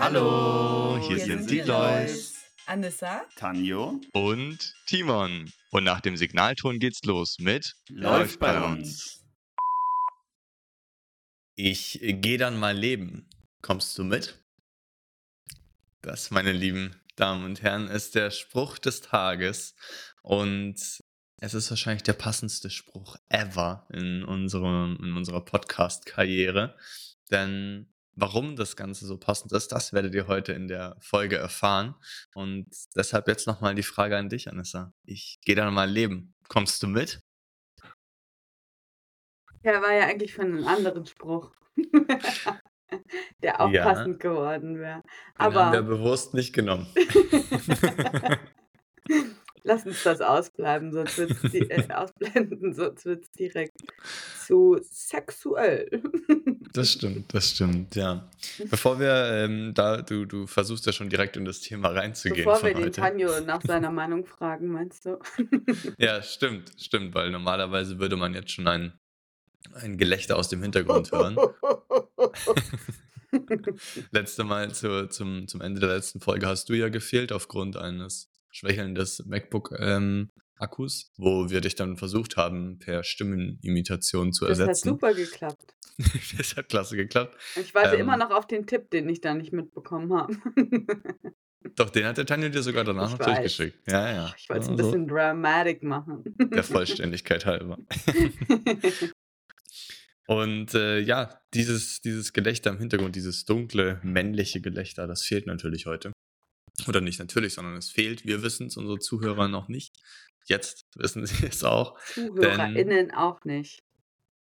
Hallo, hier, hier sind, sind die Lois. Anissa, Tanjo und Timon. Und nach dem Signalton geht's los mit Läuft bei uns. Ich gehe dann mal leben. Kommst du mit? Das, meine lieben Damen und Herren, ist der Spruch des Tages. Und es ist wahrscheinlich der passendste Spruch ever in, unserem, in unserer Podcast-Karriere. Denn warum das Ganze so passend ist, das werdet ihr heute in der Folge erfahren. Und deshalb jetzt nochmal die Frage an dich, Anissa. Ich gehe dann mal leben. Kommst du mit? Ja, war ja eigentlich von einem anderen Spruch. der auch ja, passend geworden wäre. Aber haben wir bewusst nicht genommen. Lass uns das ausbleiben, sonst wird's di äh, ausblenden, sonst wird es direkt zu sexuell. Das stimmt, das stimmt, ja. Bevor wir ähm, da, du, du versuchst ja schon direkt in das Thema reinzugehen. Bevor wir den Tanjo nach seiner Meinung fragen, meinst du? Ja, stimmt, stimmt, weil normalerweise würde man jetzt schon ein, ein Gelächter aus dem Hintergrund hören. Letzte Mal zu, zum, zum Ende der letzten Folge hast du ja gefehlt aufgrund eines Schwächeln des MacBook-Akkus, ähm, wo wir dich dann versucht haben, per Stimmenimitation zu das ersetzen. Das hat super geklappt. das hat klasse geklappt. Ich warte ähm, immer noch auf den Tipp, den ich da nicht mitbekommen habe. Doch, den hat der Tanja dir sogar danach ich noch weiß. durchgeschickt. Ja, ja. Ich wollte es ein bisschen dramatic machen. Der Vollständigkeit halber. Und äh, ja, dieses, dieses Gelächter im Hintergrund, dieses dunkle, männliche Gelächter, das fehlt natürlich heute. Oder nicht natürlich, sondern es fehlt. Wir wissen es, unsere Zuhörer noch nicht. Jetzt wissen sie es auch. ZuhörerInnen denn, auch nicht.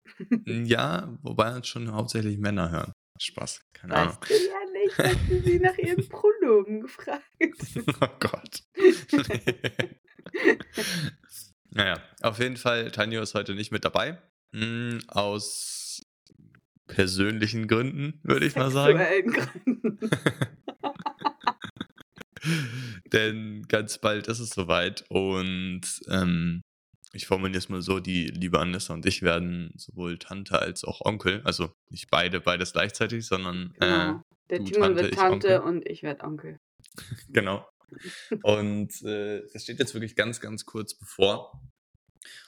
ja, wobei uns schon hauptsächlich Männer hören. Spaß, keine weißt Ahnung. Du ja nicht, hast du sie nach ihren Pronomen gefragt. oh Gott. naja, auf jeden Fall, Tanjo ist heute nicht mit dabei. Hm, aus persönlichen Gründen, würde ich mal sagen. Gründen. Denn ganz bald ist es soweit und ähm, ich formuliere es mal so, die liebe Anissa und ich werden sowohl Tante als auch Onkel, also nicht beide, beides gleichzeitig, sondern äh, genau. Der Timon wird Tante und ich werde Onkel. genau. Und äh, das steht jetzt wirklich ganz, ganz kurz bevor.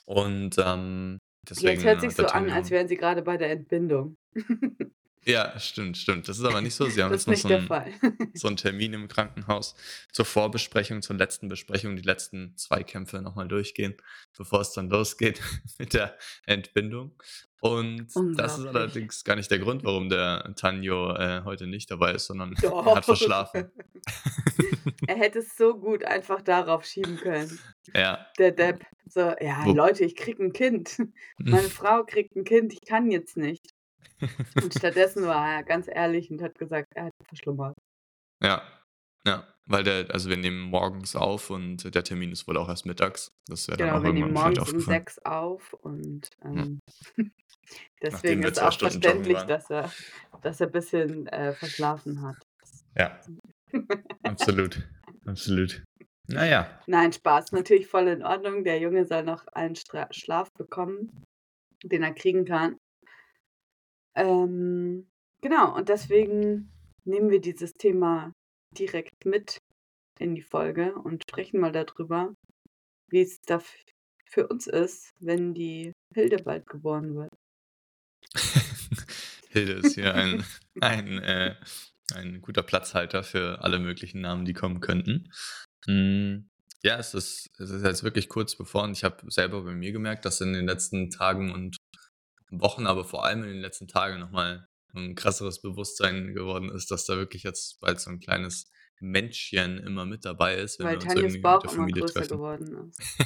Und ähm, deswegen. Jetzt hört sich so an, als wären sie gerade bei der Entbindung. Ja, stimmt, stimmt. Das ist aber nicht so. Sie haben jetzt noch so einen, so einen Termin im Krankenhaus zur Vorbesprechung, zur letzten Besprechung, die letzten zwei Kämpfe nochmal durchgehen, bevor es dann losgeht mit der Entbindung. Und das ist allerdings gar nicht der Grund, warum der Tanjo äh, heute nicht dabei ist, sondern Doch. er hat verschlafen. er hätte es so gut einfach darauf schieben können. Ja. Der Depp. So, ja, Wo Leute, ich krieg ein Kind. Meine Frau kriegt ein Kind, ich kann jetzt nicht. Und stattdessen war er ganz ehrlich und hat gesagt, er hat verschlummert. Ja, ja, weil der, also wir nehmen morgens auf und der Termin ist wohl auch erst mittags. Das wäre genau, dann auch wir nehmen morgens um sechs auf und ähm, ja. deswegen ist auch verständlich, dass er, dass er ein bisschen äh, verschlafen hat. Ja, absolut, absolut. Naja. Nein, Spaß, natürlich voll in Ordnung. Der Junge soll noch einen Stra Schlaf bekommen, den er kriegen kann. Ähm, genau, und deswegen nehmen wir dieses Thema direkt mit in die Folge und sprechen mal darüber, wie es da für uns ist, wenn die Hilde bald geboren wird. Hilde ist hier ein, ein, äh, ein guter Platzhalter für alle möglichen Namen, die kommen könnten. Hm, ja, es ist, es ist jetzt wirklich kurz bevor und ich habe selber bei mir gemerkt, dass in den letzten Tagen und Wochen, aber vor allem in den letzten Tagen nochmal ein krasseres Bewusstsein geworden ist, dass da wirklich jetzt bald so ein kleines Menschchen immer mit dabei ist, wenn Weil wir uns irgendwie Bauch mit der Familie immer treffen. geworden ist.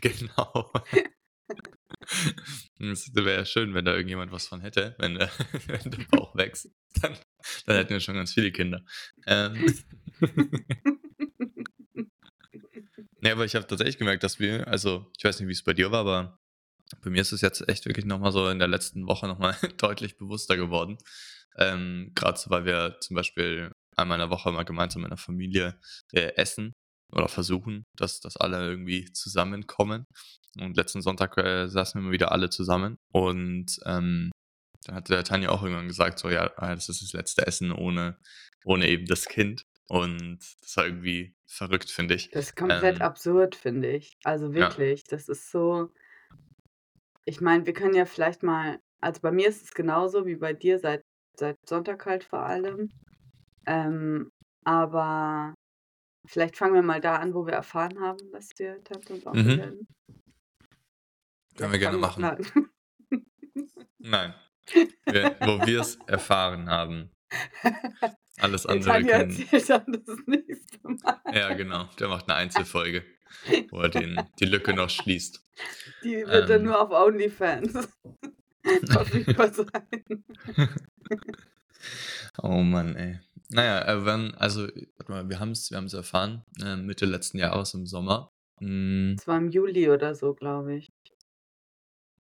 genau. Es wäre ja schön, wenn da irgendjemand was von hätte, wenn der, wenn der Bauch wächst. Dann, dann hätten wir schon ganz viele Kinder. Ähm. ja, aber ich habe tatsächlich gemerkt, dass wir, also ich weiß nicht, wie es bei dir war, aber bei mir ist es jetzt echt wirklich nochmal so in der letzten Woche nochmal deutlich bewusster geworden. Ähm, Gerade so, weil wir zum Beispiel einmal in der Woche mal gemeinsam in der Familie äh, essen oder versuchen, dass, dass alle irgendwie zusammenkommen. Und letzten Sonntag äh, saßen wir wieder alle zusammen und ähm, dann hat der Tanja auch irgendwann gesagt, so ja, ah, das ist das letzte Essen ohne, ohne eben das Kind. Und das war irgendwie verrückt, finde ich. Das ist komplett Ähm, absurd, finde ich. Also ja. wirklich, das ist so. Ich meine, wir können ja vielleicht mal, also bei mir ist es genauso wie bei dir seit, seit Sonntag halt vor allem. Ähm, aber vielleicht fangen wir mal da an, wo wir erfahren haben, dass wir Tante und Onkel Mhm. werden. Können wir gerne machen. Nein. Wir, wo wir es erfahren haben. Alles Der andere Tanja können. erzählt dann das nächste Mal. Ja, genau. Der macht eine Einzelfolge, wo er den, die Lücke noch schließt. Die wird dann Ähm, nur auf OnlyFans verfügbar sein. oh Mann, ey. Naja, äh, wenn, also, warte mal, wir haben es wir haben's erfahren, äh, Mitte letzten Jahres im Sommer. Mm, Das war im Juli oder so, glaube ich.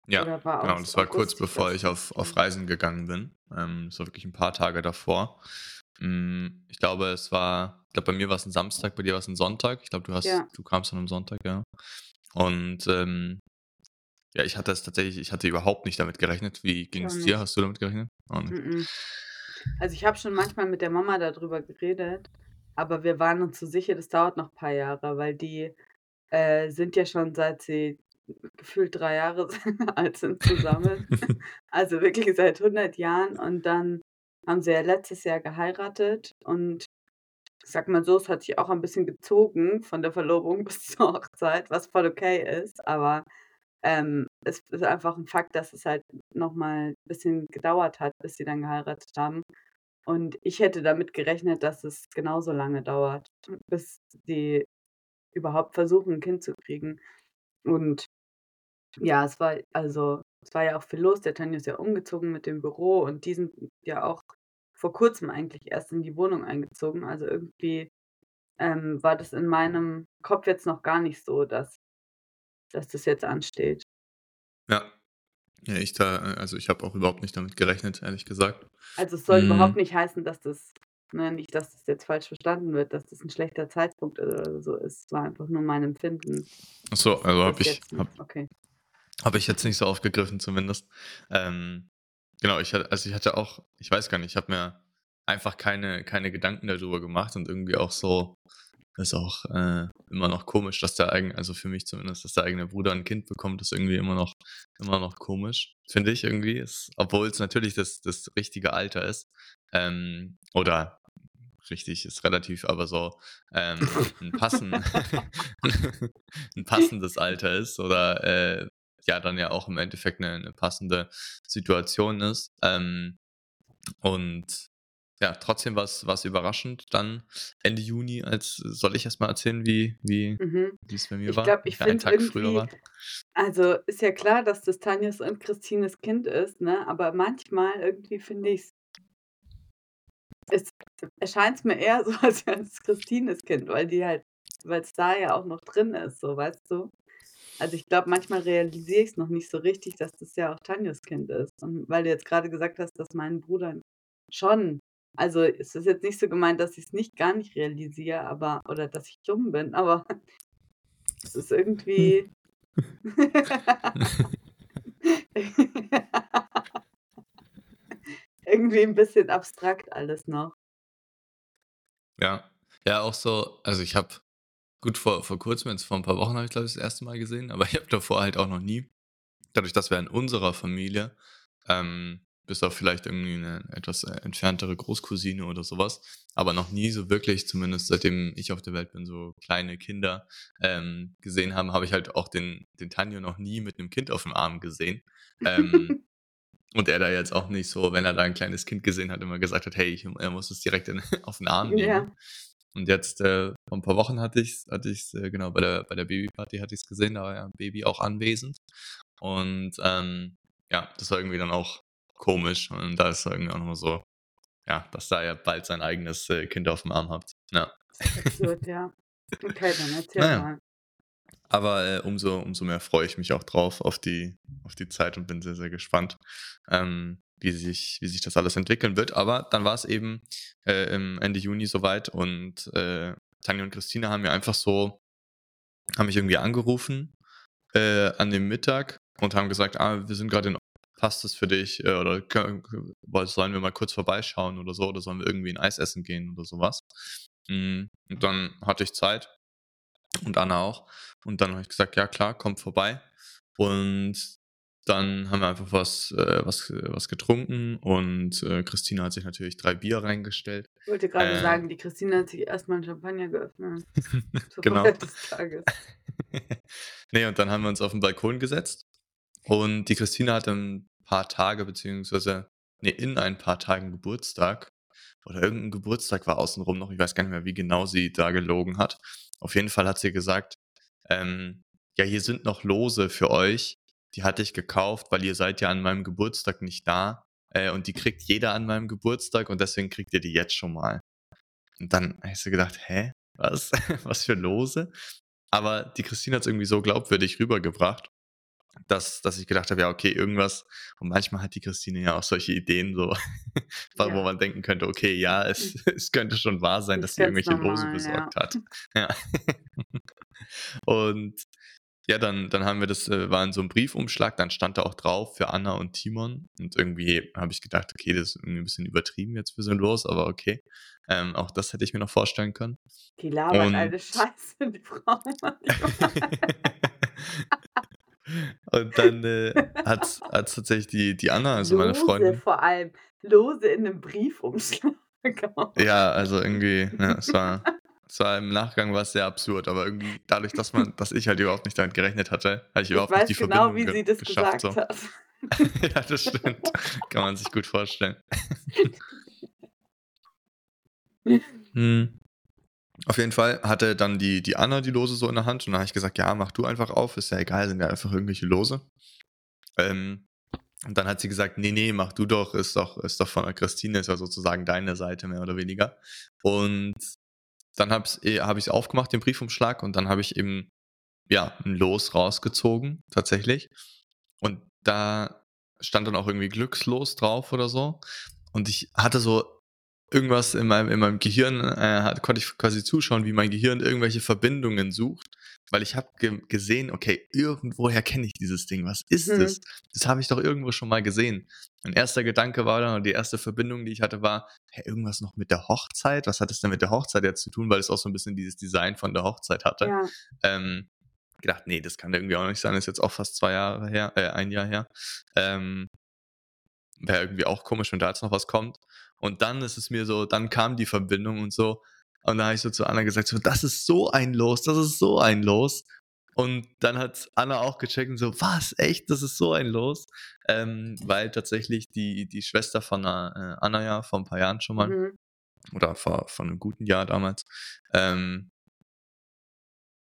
ja, genau. Das war kurz August, ich bevor ich auf, auf. Reisen gegangen bin. Ähm, das war wirklich ein paar Tage davor. Mm, ich glaube, es war, ich glaube, bei mir war es ein Samstag, bei dir war es ein Sonntag. Ich glaube, du hast, Ja, du kamst dann am Sonntag, ja. Und ähm, ja, ich hatte es tatsächlich, ich hatte überhaupt nicht damit gerechnet. Wie ging es dir? Hast du damit gerechnet? Also ich habe schon manchmal mit der Mama darüber geredet, aber wir waren uns so sicher, das dauert noch ein paar Jahre, weil die äh, sind ja schon seit sie gefühlt drei Jahre alt sind zusammen. Also wirklich seit 100 Jahren und dann haben sie ja letztes Jahr geheiratet und ich sag mal so, es hat sich auch ein bisschen gezogen von der Verlobung bis zur Hochzeit, was voll okay ist, aber ähm, es ist einfach ein Fakt, dass es halt nochmal ein bisschen gedauert hat, bis sie dann geheiratet haben. Und ich hätte damit gerechnet, dass es genauso lange dauert, bis sie überhaupt versuchen, ein Kind zu kriegen. Und ja, es war also es war ja auch viel los. Der Tanja ist ja umgezogen mit dem Büro und die sind ja auch vor kurzem eigentlich erst in die Wohnung eingezogen. Also irgendwie ähm, war das in meinem Kopf jetzt noch gar nicht so, dass, dass das jetzt ansteht. Ja. Ja, ich da, äh, also ich habe auch überhaupt nicht damit gerechnet, ehrlich gesagt. Also es soll überhaupt Mm, nicht heißen, dass das, ne, nicht, dass das jetzt falsch verstanden wird, dass das ein schlechter Zeitpunkt oder so ist. Es war einfach nur mein Empfinden, ach so, also habe ich, hab, okay. Hab ich jetzt nicht so aufgegriffen zumindest. Ähm, genau, ich hatte, also ich hatte auch, ich weiß gar nicht, ich habe mir einfach keine, keine Gedanken darüber gemacht und irgendwie auch so, ist auch äh, immer noch komisch, dass der eigene, also für mich zumindest, dass der eigene Bruder ein Kind bekommt, ist irgendwie immer noch, immer noch komisch, finde ich irgendwie. Ist, obwohl es natürlich das, das richtige Alter ist. Ähm, oder richtig ist relativ, aber so ähm, ein, passen, ein passendes Alter ist oder äh, ja dann ja auch im Endeffekt eine, eine passende Situation ist. Ähm, und ja, trotzdem war es überraschend. Dann Ende Juni, als soll ich erst mal erzählen, wie, wie, Mhm. es bei mir Ich war? glaube, ich Ja, einen finde früher war. also ist ja klar, dass das Tanjas und Christines Kind ist, ne? Aber manchmal irgendwie finde ich es erscheint es mir eher so, als wäre es Christines Kind, weil die halt, weil es da ja auch noch drin ist, so weißt du. Also ich glaube, manchmal realisiere ich es noch nicht so richtig, dass das ja auch Tanjas Kind ist. Und weil du jetzt gerade gesagt hast, dass mein Bruder schon, also es ist jetzt nicht so gemeint, dass ich es nicht gar nicht realisiere, aber oder dass ich dumm bin, aber es ist irgendwie. irgendwie ein bisschen abstrakt alles noch. Ja. Ja, auch so, also ich habe, gut, vor, vor kurzem, jetzt vor ein paar Wochen habe ich, glaube ich, das erste Mal gesehen, aber ich habe davor halt auch noch nie, dadurch, dass wir in unserer Familie, ähm, bis auf vielleicht irgendwie eine etwas äh, entferntere Großcousine oder sowas, aber noch nie so wirklich, zumindest seitdem ich auf der Welt bin, so kleine Kinder ähm, gesehen haben, habe ich halt auch den, den Tanjo noch nie mit einem Kind auf dem Arm gesehen. Ähm, und er da jetzt auch nicht so, wenn er da ein kleines Kind gesehen hat, immer gesagt hat, hey, ich, er muss es direkt in, auf den Arm nehmen. Ja. Und jetzt, äh, vor ein paar Wochen hatte ich es, hatte ich's, äh, genau, bei der, bei der Babyparty hatte ich es gesehen, da war ja ein Baby auch anwesend. Und ähm, ja, das war irgendwie dann auch komisch. Und da ist irgendwie auch nochmal so, ja, dass da ja bald sein eigenes äh, Kind auf dem Arm habt. Ja. Absurd, ja. Okay, dann erzähl Naja. mal. Aber äh, umso, umso mehr freue ich mich auch drauf auf die, auf die Zeit und bin sehr, sehr gespannt, ähm, wie, sich, wie sich das alles entwickeln wird. Aber dann war es eben äh, Ende Juni soweit und äh, Tanja und Christine haben mir einfach so, haben mich irgendwie angerufen äh, an dem Mittag und haben gesagt, ah, wir sind gerade in passt es für dich? Äh, oder können, sollen wir mal kurz vorbeischauen oder so? Oder sollen wir irgendwie ein Eis essen gehen oder sowas? Mm, und dann hatte ich Zeit und Anna auch. Und dann habe ich gesagt, ja klar, kommt vorbei. Und dann haben wir einfach was, äh, was, was getrunken und äh, Christina hat sich natürlich drei Bier reingestellt. Ich wollte gerade Äh, sagen, die Christine hat sich erstmal einen Champagner geöffnet. Zur genau. Feier des Tages. nee, und dann haben wir uns auf den Balkon gesetzt und die Christina hatte ein paar Tage, beziehungsweise, nee, in ein paar Tagen Geburtstag. Oder irgendein Geburtstag war außenrum noch. Ich weiß gar nicht mehr, wie genau sie da gelogen hat. Auf jeden Fall hat sie gesagt, ähm, ja, hier sind noch Lose für euch. Die hatte ich gekauft, weil ihr seid ja an meinem Geburtstag nicht da. Äh, und die kriegt jeder an meinem Geburtstag und deswegen kriegt ihr die jetzt schon mal. Und dann hast du gedacht, hä? Was? Was für Lose? Aber die Christine hat es irgendwie so glaubwürdig rübergebracht, dass, dass ich gedacht habe, ja, okay, irgendwas. Und manchmal hat die Christine ja auch solche Ideen, so, wo Ja. man denken könnte, okay, ja, es, es könnte schon wahr sein, Ist dass sie irgendwelche Lose normal, ja. besorgt hat. Ja. Und ja, dann, dann haben wir das, äh, war in so einem Briefumschlag, dann stand da auch drauf für Anna und Timon. Und irgendwie habe ich gedacht, okay, das ist irgendwie ein bisschen übertrieben jetzt für so ein Los, aber okay. Ähm, auch das hätte ich mir noch vorstellen können. Die labert Und- eine Scheiße, die Frau. und dann äh, hat es tatsächlich die, die Anna, also meine Lose Freundin. vor allem. Lose in einem Briefumschlag. Ja, also irgendwie, ja, es war, es war im Nachgang war es sehr absurd, aber irgendwie dadurch, dass man, dass ich halt überhaupt nicht damit gerechnet hatte, hatte ich Ich überhaupt weiß nicht die genau, Verbindung wie ge sie das geschafft. gesagt So. hat. ja, das stimmt. Kann man sich gut vorstellen. hm. Auf jeden Fall hatte dann die, die Anna die Lose so in der Hand und dann habe ich gesagt, ja, mach du einfach auf, ist ja egal, sind ja einfach irgendwelche Lose. Ähm, und dann hat sie gesagt, nee, nee, mach du doch, ist doch, ist doch von der Christine, ist ja sozusagen deine Seite mehr oder weniger. Und dann habe hab ich es aufgemacht, den Briefumschlag, und dann habe ich eben, ja, ein Los rausgezogen, tatsächlich. Und da stand dann auch irgendwie Glückslos drauf oder so. Und ich hatte so irgendwas in meinem, in meinem Gehirn, äh, konnte ich quasi zuschauen, wie mein Gehirn irgendwelche Verbindungen sucht. Weil ich habe ge gesehen, okay, irgendwoher kenne ich dieses Ding. Was ist Mhm. das? Das habe ich doch irgendwo schon mal gesehen. Mein erster Gedanke war dann, und die erste Verbindung, die ich hatte, war, hä, irgendwas noch mit der Hochzeit? Was hat es denn mit der Hochzeit jetzt zu tun? Weil es auch so ein bisschen dieses Design von der Hochzeit hatte Ja, ähm, gedacht, nee, das kann irgendwie auch nicht sein, ist jetzt auch fast zwei Jahre her, äh, ein Jahr her. Ähm, Wäre irgendwie auch komisch, wenn da jetzt noch was kommt. Und dann ist es mir so, dann kam die Verbindung und so. Und da habe ich so zu Anna gesagt, so, das ist so ein Los, das ist so ein Los. Und dann hat Anna auch gecheckt und so, was, echt, das ist so ein Los? Ähm, weil tatsächlich die, die Schwester von äh, Anna ja vor ein paar Jahren schon mal, mhm. oder vor, vor einem guten Jahr damals, ähm,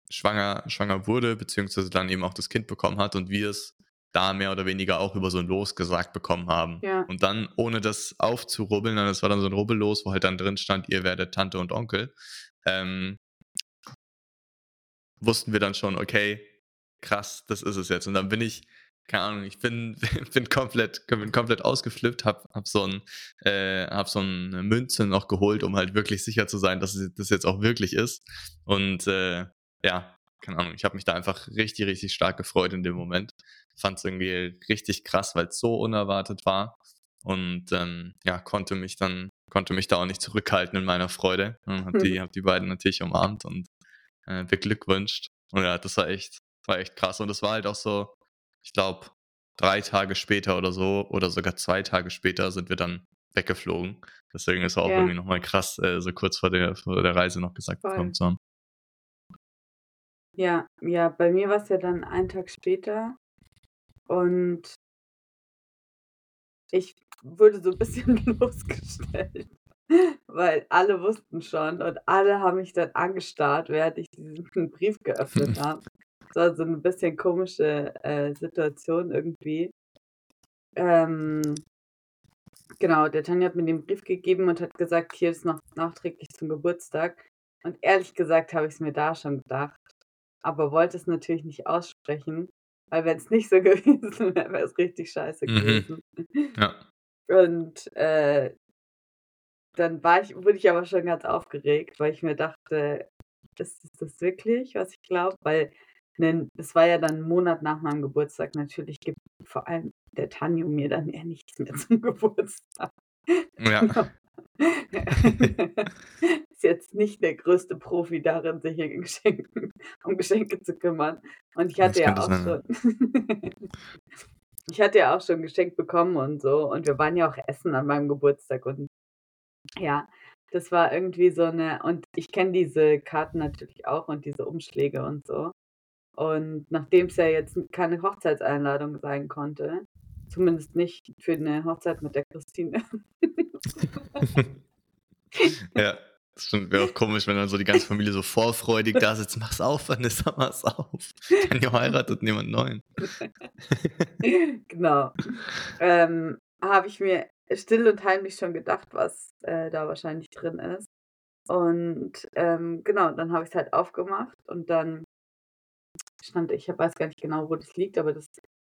schwanger, schwanger wurde, beziehungsweise dann eben auch das Kind bekommen hat und wir es da mehr oder weniger auch über so ein Los gesagt bekommen haben. Ja. Und dann, ohne das aufzurubbeln, dann, das war dann so ein Rubbellos, wo halt dann drin stand, ihr werdet Tante und Onkel, ähm, wussten wir dann schon, okay, krass, das ist es jetzt. Und dann bin ich, keine Ahnung, ich bin, bin komplett, bin komplett ausgeflippt, hab, hab so ein, äh, hab so eine Münze noch geholt, um halt wirklich sicher zu sein, dass das jetzt auch wirklich ist. Und äh, ja, keine Ahnung, ich habe mich da einfach richtig, richtig stark gefreut in dem Moment. Fand es irgendwie richtig krass, weil es so unerwartet war. Und ähm, ja, konnte mich dann, konnte mich da auch nicht zurückhalten in meiner Freude. Und hab die, hab die beiden natürlich umarmt und äh, beglückwünscht. Und ja, das war echt, war echt krass. Und das war halt auch so, ich glaube, drei Tage später oder so, oder sogar zwei Tage später sind wir dann weggeflogen. Deswegen ist auch Ja. irgendwie nochmal krass, äh, so kurz vor der, vor der Reise noch gesagt Voll. bekommen zu haben. Ja, ja, bei mir war es ja dann einen Tag später und ich wurde so ein bisschen bloßgestellt, weil alle wussten schon und alle haben mich dann angestarrt, während ich diesen Brief geöffnet habe. Das war so eine bisschen komische äh, Situation irgendwie. Ähm, genau, der Tanja hat mir den Brief gegeben und hat gesagt, hier ist noch nachträglich zum Geburtstag. Und ehrlich gesagt habe ich es mir da schon gedacht aber wollte es natürlich nicht aussprechen, weil wenn es nicht so gewesen wäre, wäre es richtig scheiße Mhm. gewesen. Ja. Und äh, dann war ich, wurde ich aber schon ganz aufgeregt, weil ich mir dachte, ist das, das wirklich, was ich glaube? Weil es war ja dann ein Monat nach meinem Geburtstag. Natürlich gibt vor allem der Tanjo mir dann eher nichts mehr zum Geburtstag. Ja. Ist jetzt nicht der größte Profi darin, sich hier Geschenken, um Geschenke zu kümmern. Und ich Das hatte ja auch sein, schon. ich hatte ja auch schon geschenkt bekommen und so. Und wir waren ja auch essen an meinem Geburtstag. Und ja, das war irgendwie so eine. Und ich kenne diese Karten natürlich auch und diese Umschläge und so. Und nachdem es ja jetzt keine Hochzeitseinladung sein konnte, zumindest nicht für eine Hochzeit mit der Christine, Ja, das wäre auch komisch, wenn dann so die ganze Familie so vorfreudig da sitzt. Mach's auf, Vanessa, mach's auf. Tanjo heiratet niemand Neuen. genau, ähm, habe ich mir still und heimlich schon gedacht, was äh, da wahrscheinlich drin ist. Und ähm, genau, dann habe ich es halt aufgemacht und dann stand, ich weiß gar nicht genau, wo das liegt, aber das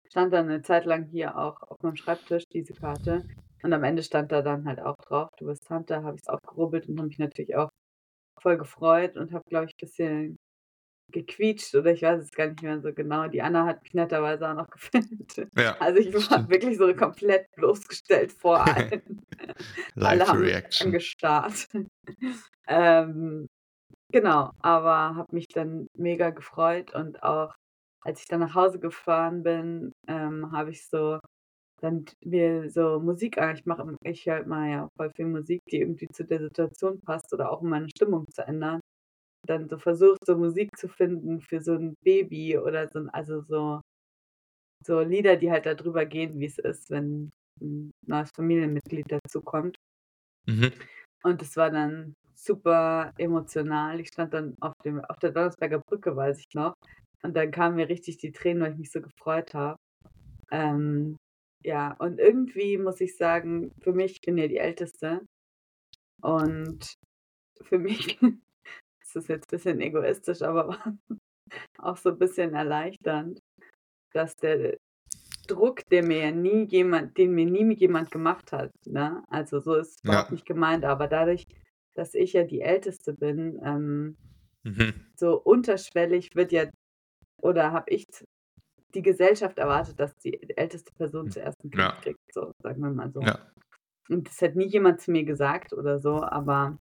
stand dann eine Zeit lang hier auch auf meinem Schreibtisch, diese Karte. Und am Ende stand da dann halt auch drauf, du bist Tante, habe ich es aufgerubbelt und habe mich natürlich auch voll gefreut und habe, glaube ich, ein bisschen gequietscht oder ich weiß es gar nicht mehr so genau. Die Anna hat mich netterweise auch noch gefilmt. Ja, Also ich war stimmt. wirklich so komplett bloßgestellt vor allen. Alle Live Reaction. angestarrt. ähm, genau, aber habe mich dann mega gefreut und auch als ich dann nach Hause gefahren bin, ähm, habe ich so dann mir so Musik an. Ich mache, ich höre mal ja voll viel Musik, die irgendwie zu der Situation passt oder auch um meine Stimmung zu ändern. Dann so versucht, so Musik zu finden für so ein Baby oder so, also so, so Lieder, die halt darüber gehen, wie es ist, wenn ein neues Familienmitglied dazukommt. Mhm. Und es war dann super emotional. Ich stand dann auf, dem, auf der Donnersberger Brücke, weiß ich noch. Und dann kamen mir richtig die Tränen, weil ich mich so gefreut habe. Ähm, ja, und irgendwie muss ich sagen, für mich, ich bin ja die Älteste. Und für mich ist das jetzt ein bisschen egoistisch, aber auch so ein bisschen erleichternd, dass der Druck, der mir ja nie jemand, den mir nie jemand gemacht hat, ne? Also so ist es überhaupt Ja. nicht gemeint, aber dadurch, dass ich ja die Älteste bin, ähm, Mhm. so unterschwellig wird ja, oder habe ich die Gesellschaft erwartet, dass die älteste Person zuerst ein Kind Ja. kriegt, so sagen wir mal so. Ja. Und das hat nie jemand zu mir gesagt oder so, aber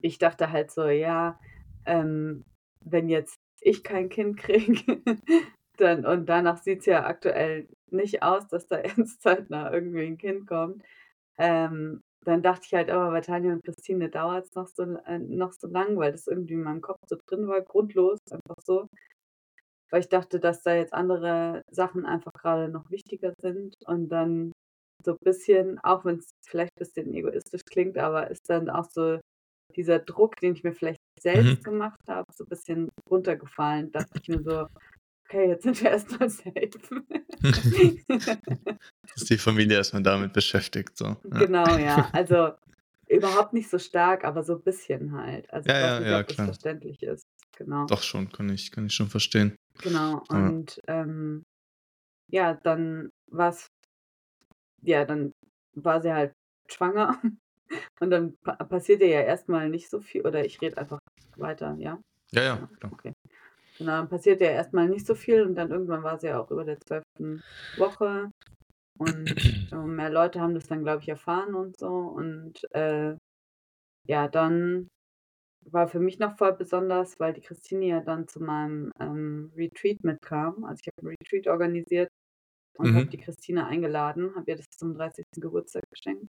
ich dachte halt so, ja, ähm, wenn jetzt ich kein Kind kriege, dann und danach sieht es ja aktuell nicht aus, dass da ernst zeitnah irgendwie ein Kind kommt. Ähm, dann dachte ich halt, aber bei Tanja und Christine dauert es noch so, äh, noch so lang, weil das irgendwie in meinem Kopf so drin war, grundlos, einfach so. Weil ich dachte, dass da jetzt andere Sachen einfach gerade noch wichtiger sind und dann so ein bisschen, auch wenn es vielleicht ein bisschen egoistisch klingt, aber ist dann auch so dieser Druck, den ich mir vielleicht selbst Mhm. gemacht habe, so ein bisschen runtergefallen. Dachte ich mir so, okay, jetzt sind wir erstmal safe. Ist die Familie erstmal damit beschäftigt. So. Ja. genau, ja. Also überhaupt nicht so stark, aber so ein bisschen halt. Also Ja, ja, ja, klar. verständlich ist. Genau. Doch schon, kann ich, kann ich schon verstehen. Genau. Ja. Und ähm, ja, dann war es, ja, dann war sie halt schwanger. Und dann pa passierte ja erstmal nicht so viel, oder ich rede einfach weiter, ja? Ja, Ja, ja, klar. okay. Genau, dann passierte ja erstmal nicht so viel und dann irgendwann war sie ja auch über der zwölften Woche und äh, mehr Leute haben das dann, glaube ich, erfahren und so. Und äh, ja, dann war für mich noch voll besonders, weil die Christine ja dann zu meinem ähm, Retreat mitkam. Also ich habe einen Retreat organisiert und habe die Mhm. Christine eingeladen, habe ihr das zum 30. Geburtstag geschenkt.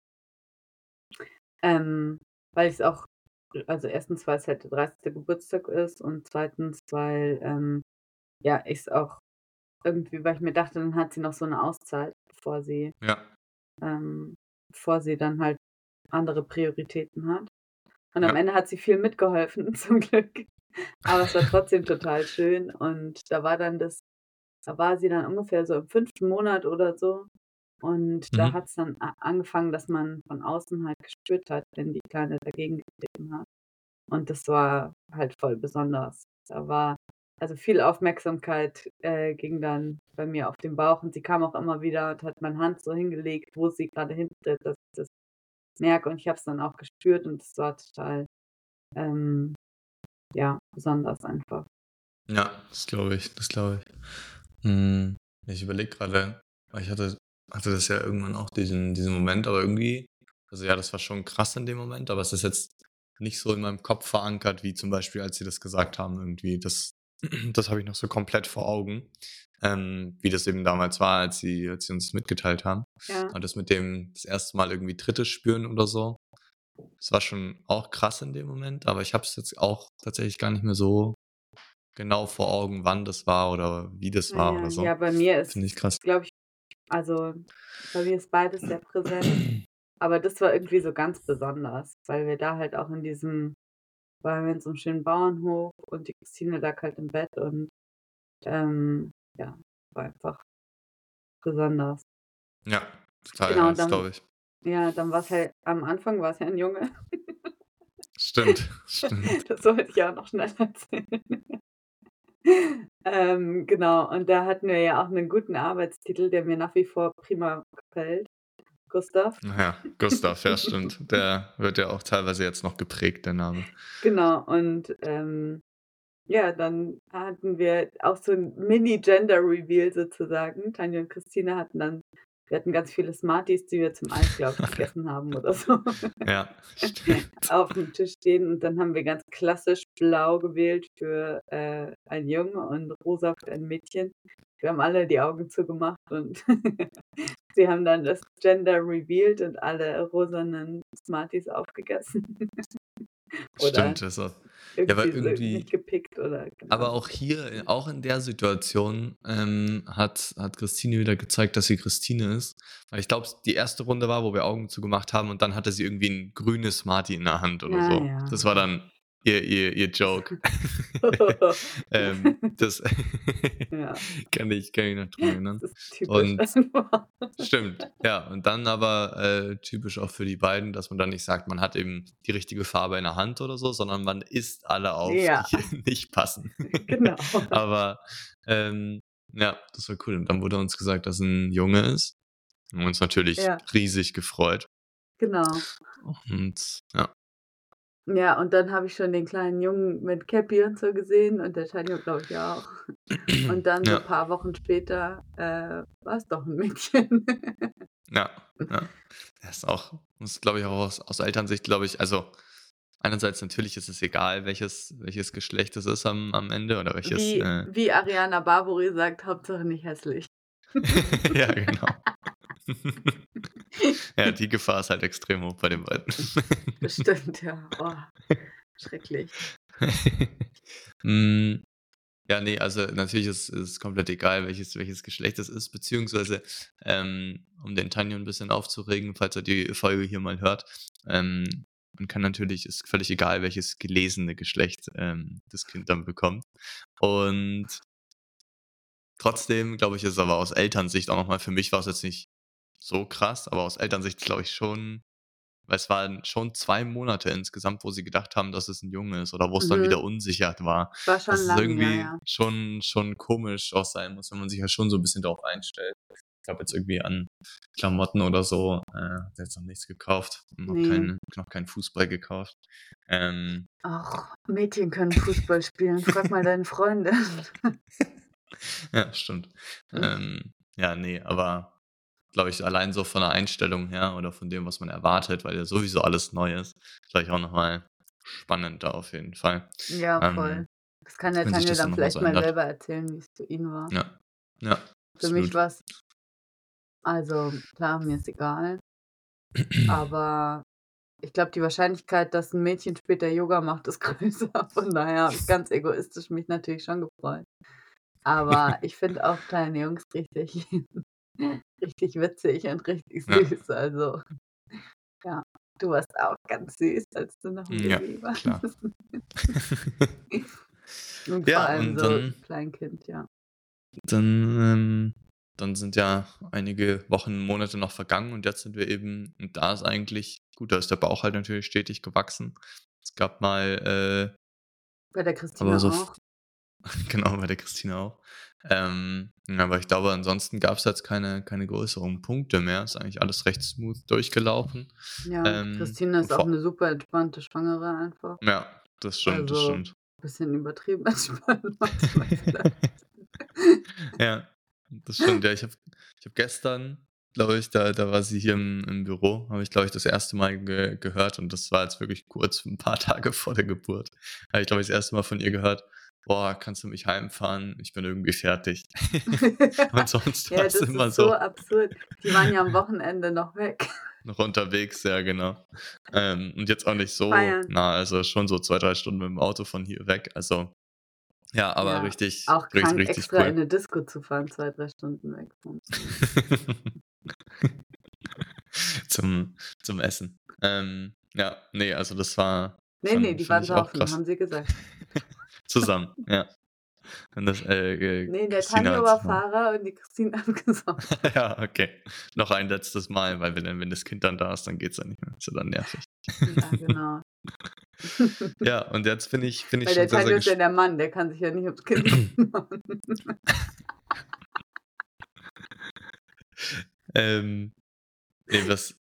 Ähm, weil ich es auch, also erstens, weil es halt der 30. Geburtstag ist und zweitens, weil ähm, ja, ich es auch irgendwie, weil ich mir dachte, dann hat sie noch so eine Auszeit, bevor sie, Ja. ähm, bevor sie dann halt andere Prioritäten hat. Und am Ja. Ende hat sie viel mitgeholfen, zum Glück. Aber es war trotzdem total schön. Und da war dann das, da war sie dann ungefähr so im fünften Monat oder so. Und da Mhm. hat es dann angefangen, dass man von außen halt gespürt hat, wenn die Kleine dagegen getreten hat. Und das war halt voll besonders. Da war also viel Aufmerksamkeit äh, ging dann bei mir auf den Bauch und sie kam auch immer wieder und hat meine Hand so hingelegt, wo sie gerade hintritt, dass ich das merke. Und ich habe es dann auch gespürt und es war total, ähm, ja, besonders einfach. Ja, das glaube ich, das glaube ich. Hm, ich überlege gerade, ich hatte hatte das ja irgendwann auch diesen, diesen Moment, aber irgendwie, also ja, das war schon krass in dem Moment, aber es ist jetzt nicht so in meinem Kopf verankert, wie zum Beispiel, als sie das gesagt haben, irgendwie. Das, das habe ich noch so komplett vor Augen, ähm, wie das eben damals war, als sie, als sie uns mitgeteilt haben. Ja. Und das mit dem das erste Mal irgendwie Drittes spüren oder so. Das war schon auch krass in dem Moment, aber ich habe es jetzt auch tatsächlich gar nicht mehr so genau vor Augen, wann das war oder wie das war Ja, oder so. ja, bei mir ist, Finde ich krass. glaube ich, also bei mir ist beides sehr präsent. Aber das war irgendwie so ganz besonders, weil wir da halt auch in diesem, waren wir in so einem schönen Bauernhof und die Christine lag halt im Bett und ähm, ja, war einfach besonders. Ja, total, Genau, ja, dann- glaube ich. Ja, dann war es halt, am Anfang war es ja ein Junge. Stimmt, stimmt. Das wollte ich auch noch schnell erzählen. Ähm, genau, und da hatten wir ja auch einen guten Arbeitstitel, der mir nach wie vor prima gefällt. Gustav. Naja, Gustav, ja, stimmt. Der wird ja auch teilweise jetzt noch geprägt, der Name. Genau, und ähm, ja, dann hatten wir auch so ein Mini-Gender-Reveal sozusagen. Tanja und Christine hatten dann, wir hatten ganz viele Smarties, die wir zum Eis, glaube ich, gegessen haben oder so, Ja, auf dem Tisch stehen. Und dann haben wir ganz klassisch blau gewählt für äh, ein Junge und rosa für ein Mädchen. Wir haben alle die Augen zugemacht und sie haben dann das Gender revealed und alle rosanen Smarties aufgegessen. Stimmt, das auch. Aber so irgendwie- nicht gepickt oder genau. Aber auch hier, äh, auch in der Situation, ähm, hat, hat Christine wieder gezeigt, dass sie Christine ist. Weil ich glaube, die erste Runde war, wo wir Augen zugemacht haben und dann hatte sie irgendwie ein grünes Smarty in der Hand oder Ja, so. ja. Das war dann ihr, ihr, ihr Joke. ähm, das ja, kann, ich, kann ich noch dran erinnern. das ist typisch. Und- einfach. Stimmt, ja. Und dann aber äh, typisch auch für die beiden, dass man dann nicht sagt, man hat eben die richtige Farbe in der Hand oder so, sondern man isst alle auf, Ja. die nicht passen. genau. aber ähm, ja, das war cool. Und dann wurde uns gesagt, dass ein Junge ist. Wir haben uns natürlich Ja. riesig gefreut. Genau. Und ja, Ja, und dann habe ich schon den kleinen Jungen mit Cappy und so gesehen und der Tanja, glaube ich, auch. Und dann so Ja. ein paar Wochen später äh, war es doch ein Mädchen. ja, ja. Das ist auch, muss glaube ich auch aus, aus Elternsicht, glaube ich, also einerseits natürlich ist es egal, welches, welches Geschlecht es ist am, am Ende oder welches. wie, Äh, wie Ariana Barbori sagt, Hauptsache nicht hässlich. ja, genau. ja, die Gefahr ist halt extrem hoch bei den beiden. Bestimmt, ja. Oh, schrecklich. Mm, ja, nee, also natürlich ist es komplett egal, welches, welches Geschlecht es ist, beziehungsweise, ähm, um den Tanja ein bisschen aufzuregen, falls er die Folge hier mal hört, ähm, man kann natürlich, ist völlig egal, welches gelesene Geschlecht ähm, das Kind dann bekommt. Und trotzdem, glaube ich, ist es aber aus Elternsicht auch nochmal, für mich war es jetzt nicht so krass, aber aus Elternsicht glaube ich schon, weil es waren schon zwei Monate insgesamt, wo sie gedacht haben, dass es ein Junge ist oder wo es dann Mhm. wieder unsicher war. War schon Dass es lange, irgendwie ja, ja. schon, schon komisch auch sein muss, wenn man sich ja schon so ein bisschen darauf einstellt. Ich habe jetzt irgendwie an Klamotten oder so äh, jetzt noch nichts gekauft, noch, Nee. keinen, noch keinen Fußball gekauft. Ähm, Ach, Mädchen können Fußball spielen. Frag mal deine Freundin. ja, stimmt. Mhm. Ähm, ja, nee, aber glaube ich, allein so von der Einstellung her oder von dem, was man erwartet, weil ja sowieso alles neu ist, ich auch nochmal spannender auf jeden Fall. Ja, Ähm, voll. Das kann der Tanja dann dann vielleicht mal selber erzählen, wie es für ihn war. Ja, ja. Für mich absolut. war es, also klar, mir ist egal, aber ich glaube, die Wahrscheinlichkeit, dass ein Mädchen später Yoga macht, ist größer. Von daher habe ich ganz egoistisch mich natürlich schon gefreut. Aber ich finde auch kleine Jungs richtig, richtig witzig und richtig Ja. süß. Also, ja, du warst auch ganz süß, als du noch ein Ja, Baby warst. klar. und Ja, vor allem und so dann- Kleinkind, ja. Dann, ähm, dann sind ja einige Wochen, Monate noch vergangen und jetzt sind wir eben, und da ist eigentlich, gut, da ist der Bauch halt natürlich stetig gewachsen. Es gab mal, äh, Bei der Christina so, auch. genau, bei der Christine auch. Ähm, ja, aber ich glaube, ansonsten gab es jetzt keine, keine größeren Punkte mehr. Ist eigentlich alles recht smooth durchgelaufen. Ja, Ähm, Christine ist auch eine super entspannte Schwangere einfach. Ja, das stimmt, das Also, stimmt. Bisschen übertrieben entspannt. Ja, das stimmt. Ja, ich habe ich hab gestern, glaube ich, da, da war sie hier im, im Büro, habe ich, glaube ich, das erste Mal ge gehört und das war jetzt wirklich kurz, ein paar Tage vor der Geburt. Habe ich, glaube ich, das erste Mal von ihr gehört, boah, kannst du mich heimfahren? Ich bin irgendwie fertig. und sonst ja, war das es ist immer so so absurd. Die waren ja am Wochenende noch weg. noch unterwegs, ja, genau. Ähm, und jetzt auch nicht so Feiern. nah, also schon so zwei, drei Stunden mit dem Auto von hier weg. Also, ja, aber Ja, richtig, Auch richtig, krank, richtig extra in cool. eine Disco zu fahren, zwei, drei Stunden weg. zum, zum Essen. Ähm, ja, nee, also das war Nee, schon, nee, die waren saufen, haben sie gesagt. Zusammen, ja. Und das, äh, äh, Nee, der hat war Fahrer und die Christine gesoffen. ja, okay. Noch ein letztes Mal, weil wenn, dann- wenn das Kind dann da ist, dann geht's ja nicht mehr. Ist ja dann nervig. Ja, genau. Ja, und jetzt bin ich, bin ich Weil der sehr ist ja der Mann, der kann sich ja nicht ums Kind kümmern. Ähm, nee, was,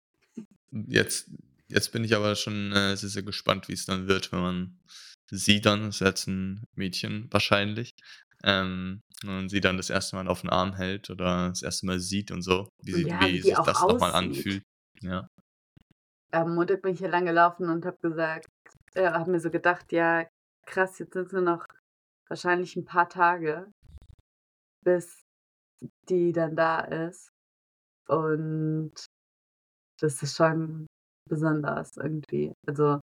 jetzt, jetzt bin ich aber schon äh, sehr, sehr gespannt, wie es dann wird, wenn man sie dann, das ist jetzt ein Mädchen wahrscheinlich, ähm, und sie dann das erste Mal auf den Arm hält oder das erste Mal sieht und so, wie, sie, Ja, wie wie sich das nochmal anfühlt. Ja, Am Montag bin ich hier lang gelaufen und habe gesagt, äh, habe mir so gedacht, ja, krass, jetzt sind es nur noch wahrscheinlich ein paar Tage, bis die dann da ist. Und das ist schon besonders irgendwie. Also,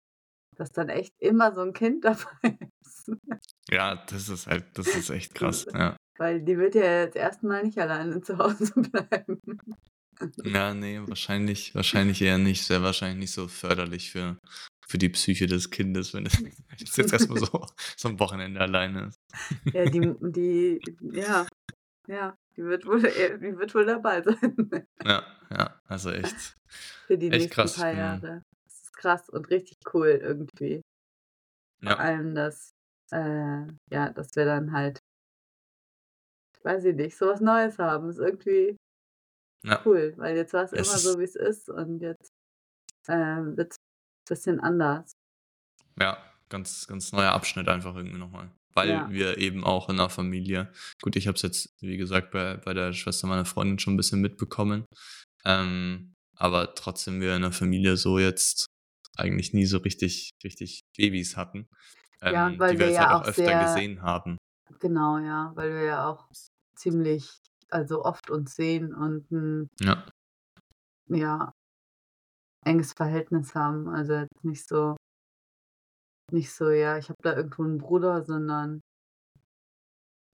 dass dann echt immer so ein Kind dabei ist. ja das ist halt, das ist echt krass. Ja, Weil die wird ja jetzt erstmal nicht alleine zu Hause bleiben. ja nee, wahrscheinlich, wahrscheinlich eher nicht. Sehr wahrscheinlich nicht so förderlich für, für die Psyche des Kindes, wenn es jetzt erstmal so, so ein Wochenende alleine ist. Ja, die, die, ja, ja, die wird wohl, äh, die wird wohl dabei sein. Ja, ja, also echt. Für die Echt nächsten krass, paar Jahre. Krass und richtig cool irgendwie. Vor Ja, allem, dass, äh, ja, dass wir dann halt, weiß ich nicht, sowas Neues haben. Ist irgendwie ja. cool, weil jetzt war es immer so, wie es ist und jetzt äh, wird es ein bisschen anders. Ja, ganz, ganz neuer Abschnitt einfach irgendwie nochmal. Weil Ja. wir eben auch in der Familie, gut, ich habe es jetzt, wie gesagt, bei, bei der Schwester meiner Freundin schon ein bisschen mitbekommen. Ähm, aber trotzdem wir in der Familie so jetzt eigentlich nie so richtig, richtig Babys hatten. Ähm, Ja, weil die wir wir ja halt auch auch öfter sehr- gesehen haben. Genau, ja, weil wir ja auch ziemlich, also oft uns sehen und ein, Ja, ja, enges Verhältnis haben. Also jetzt nicht so, nicht so, ja, ich habe da irgendwo einen Bruder, sondern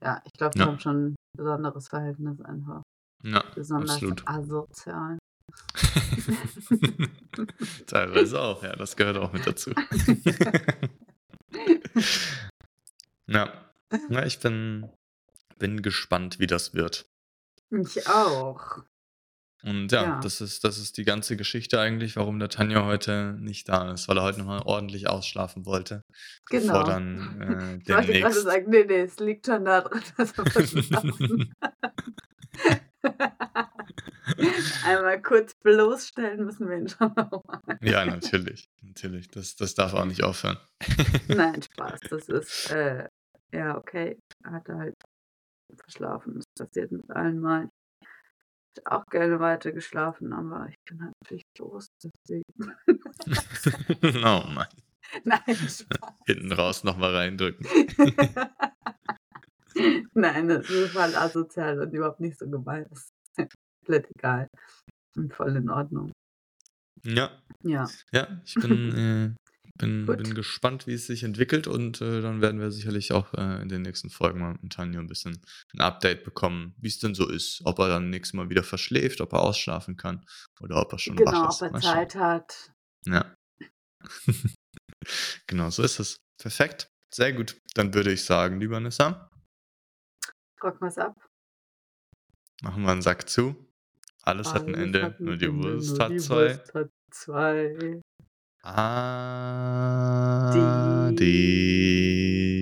ja, ich glaube, wir Ja. haben schon ein besonderes Verhältnis einfach. ja, Besonders absolut. asozial. Teilweise auch, ja, das gehört auch mit dazu. ja. ja, ich bin, bin gespannt, wie das wird. Ich auch. Und ja, Ja. Das, ist, das ist die ganze Geschichte eigentlich, warum der Tanja heute nicht da ist, weil er heute nochmal ordentlich ausschlafen wollte. Genau. Bevor dann äh, Ich wollte gerade sagen, nee, nee, es liegt schon da drin, dass verschlafen. Einmal kurz bloßstellen müssen wir ihn schon nochmal. ja, natürlich. Natürlich. Das, das darf auch nicht aufhören. Nein, Spaß. Das ist, äh, ja, okay. Hat er halt verschlafen. Das passiert mit allen Mal. Ich hätte auch gerne weiter geschlafen, aber ich bin halt pflichtlos. Deswegen. oh Mann. Nein, Spaß. Hinten raus nochmal reindrücken. Nein, das ist voll asozial und überhaupt nicht so gemeint. Komplett egal. Und voll in Ordnung. Ja, Ja. ja, ich bin, äh, bin, bin gespannt, wie es sich entwickelt und äh, dann werden wir sicherlich auch äh, in den nächsten Folgen mal mit Tanja ein bisschen ein Update bekommen, wie es denn so ist. Ob er dann nächstes Mal wieder verschläft, ob er ausschlafen kann oder ob er schon Genau, wach ob ist. er Mal schauen. Zeit hat. Ja. genau, so ist es. Perfekt. Sehr gut. Dann würde ich sagen, lieber Nissa, Rock mal's ab. machen wir einen Sack zu. Alles hat ein Ende, hat nur die Wurst hat die zwei. Wurst hat zwei. Ah, Die- die